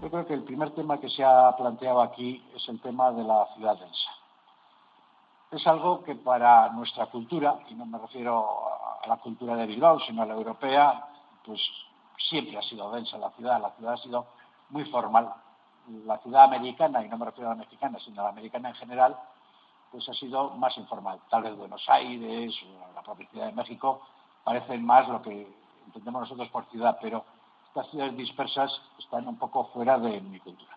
Yo creo que el primer tema que se ha planteado aquí es el tema de la ciudad densa. Es algo que para nuestra cultura, y no me refiero a la cultura de Bilbao, sino a la europea, pues siempre ha sido densa la ciudad. La ciudad ha sido muy formal. La ciudad americana, y no me refiero a la mexicana, sino a la americana en general, pues ha sido más informal. Tal vez Buenos Aires la propia Ciudad de México parecen más lo que entendemos nosotros por ciudad, pero estas ciudades dispersas están un poco fuera de mi cultura.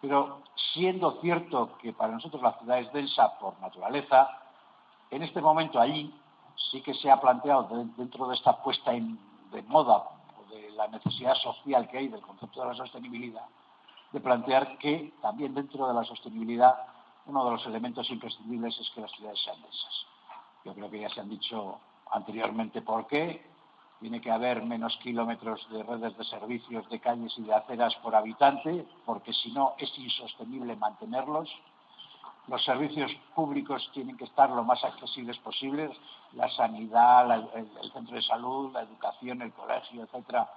Pero siendo cierto que para nosotros la ciudad es densa por naturaleza, en este momento allí sí que se ha planteado dentro de esta puesta en, de moda o de la necesidad social que hay del concepto de la sostenibilidad, de plantear que también dentro de la sostenibilidad uno de los elementos imprescindibles es que las ciudades sean densas. Yo creo que ya se han dicho anteriormente por qué. Tiene que haber menos kilómetros de redes de servicios, de calles y de aceras por habitante, porque si no es insostenible mantenerlos. Los servicios públicos tienen que estar lo más accesibles posibles, la sanidad, el, centro de salud, la educación, el colegio, etcétera,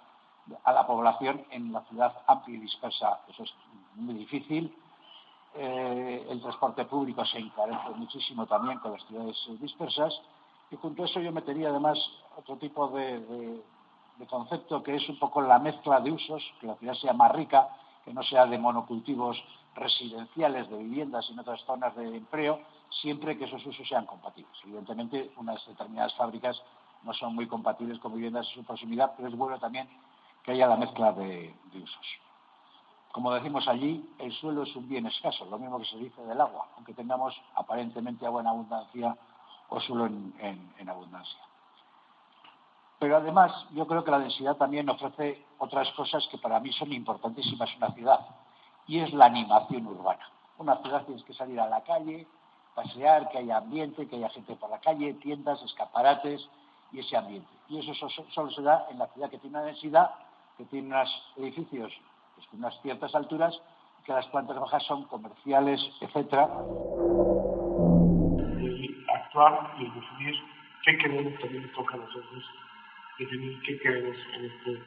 a la población en la ciudad amplia y dispersa. Eso es muy difícil eh, el transporte público se encarece muchísimo también con las ciudades dispersas y junto a eso yo metería además otro tipo de, concepto que es un poco la mezcla de usos, que la ciudad sea más rica, que no sea de monocultivos residenciales, de viviendas en otras zonas de empleo, siempre que esos usos sean compatibles. Evidentemente, unas determinadas fábricas no son muy compatibles con viviendas en su proximidad, pero es bueno también que haya la mezcla de usos. Como decimos allí, el suelo es un bien escaso, lo mismo que se dice del agua, aunque tengamos aparentemente agua en abundancia o suelo en, abundancia. Pero además, yo creo que la densidad también ofrece otras cosas que para mí son importantísimas en una ciudad, y es la animación urbana. Una ciudad tienes que salir a la calle, pasear, que haya ambiente, que haya gente por la calle, tiendas, escaparates y ese ambiente. Y eso solo se da en la ciudad que tiene una densidad, que tiene unos edificios pues, con unas ciertas alturas, que las plantas bajas son comerciales, etcétera. Actuar y decidir qué queremos también toca a nosotros, definir qué queremos en este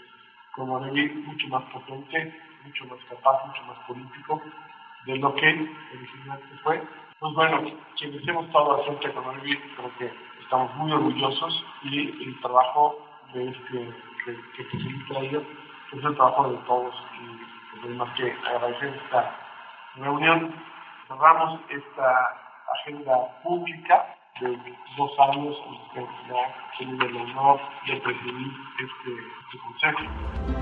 como mucho más potente, mucho más capaz, mucho más político de lo que originalmente fue. Pues bueno, quienes hemos estado al frente con Olivia, creo que estamos muy orgullosos y el trabajo de este, que, que facilita ellos es el trabajo de todos y pues, que agradecer esta reunión. Cerramos esta agenda pública de dos años en ha tenido el honor de presidir este, este consejo.